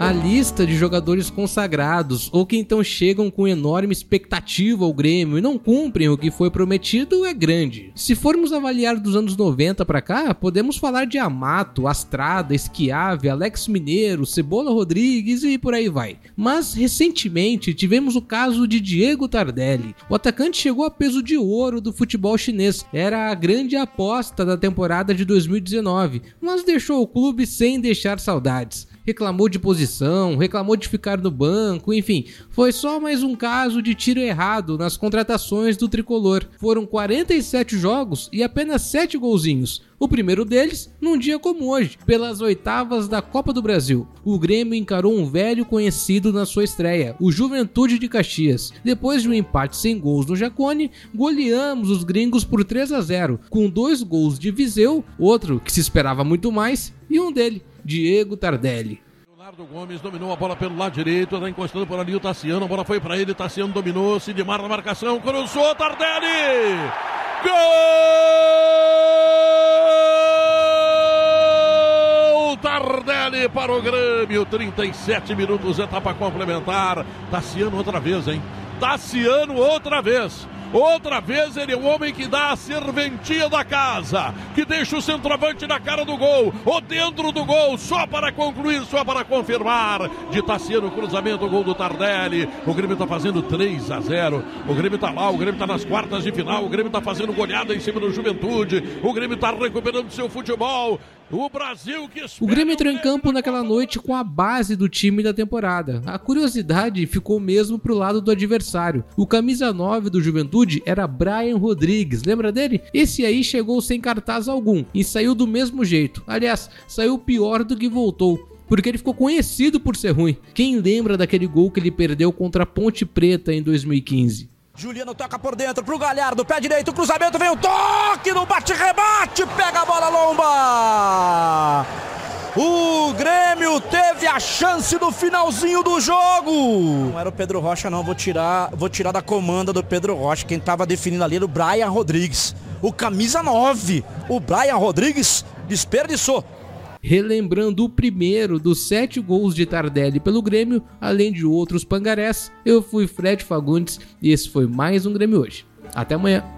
A lista de jogadores consagrados ou que então chegam com enorme expectativa ao Grêmio e não cumprem o que foi prometido é grande. Se formos avaliar dos anos 90 para cá, podemos falar de Amato, Astrada, Esquiave, Alex Mineiro, Cebola Rodrigues e por aí vai. Mas recentemente tivemos o caso de Diego Tardelli. O atacante chegou a peso de ouro do futebol chinês, era a grande aposta da temporada de 2019, mas deixou o clube sem deixar saudades reclamou de posição, reclamou de ficar no banco, enfim, foi só mais um caso de tiro errado nas contratações do tricolor. Foram 47 jogos e apenas 7 golzinhos. O primeiro deles num dia como hoje, pelas oitavas da Copa do Brasil. O Grêmio encarou um velho conhecido na sua estreia, o Juventude de Caxias. Depois de um empate sem gols no Jacone, goleamos os gringos por 3 a 0, com dois gols de Viseu, outro que se esperava muito mais, e um dele, Diego Tardelli. Leonardo Gomes dominou a bola pelo lado direito, está encostando por ali o Tassiano, a bola foi para ele, Tassiano dominou, Sidmar na marcação, cruzou, Tardelli! Gol! Tardelli para o Grêmio, 37 minutos, etapa complementar. Tassiano outra vez, hein? Tassiano outra vez. Outra vez ele é o homem que dá a serventia da casa, que deixa o centroavante na cara do gol, ou dentro do gol, só para concluir, só para confirmar. De Tassiano, cruzamento, o gol do Tardelli. O Grêmio está fazendo 3 a 0. O Grêmio está lá, o Grêmio está nas quartas de final. O Grêmio está fazendo goleada em cima do Juventude. O Grêmio está recuperando seu futebol. O Brasil que O Grêmio entrou em campo naquela noite com a base do time da temporada. A curiosidade ficou mesmo pro lado do adversário. O camisa 9 do Juventude era Brian Rodrigues, lembra dele? Esse aí chegou sem cartaz algum e saiu do mesmo jeito. Aliás, saiu pior do que voltou porque ele ficou conhecido por ser ruim. Quem lembra daquele gol que ele perdeu contra a Ponte Preta em 2015? Juliano toca por dentro pro Galhardo, pé direito, cruzamento, vem o toque no bate-rebate, pega a bola lomba. O Grêmio teve a chance no finalzinho do jogo. Não era o Pedro Rocha não, vou tirar, vou tirar da comanda do Pedro Rocha. Quem estava definindo ali era o Brian Rodrigues. O camisa 9. O Brian Rodrigues desperdiçou relembrando o primeiro dos sete gols de Tardelli pelo Grêmio, além de outros pangarés. Eu fui Fred Fagundes e esse foi mais um Grêmio hoje. Até amanhã.